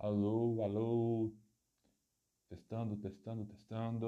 Alô, alô. Testando, testando, testando.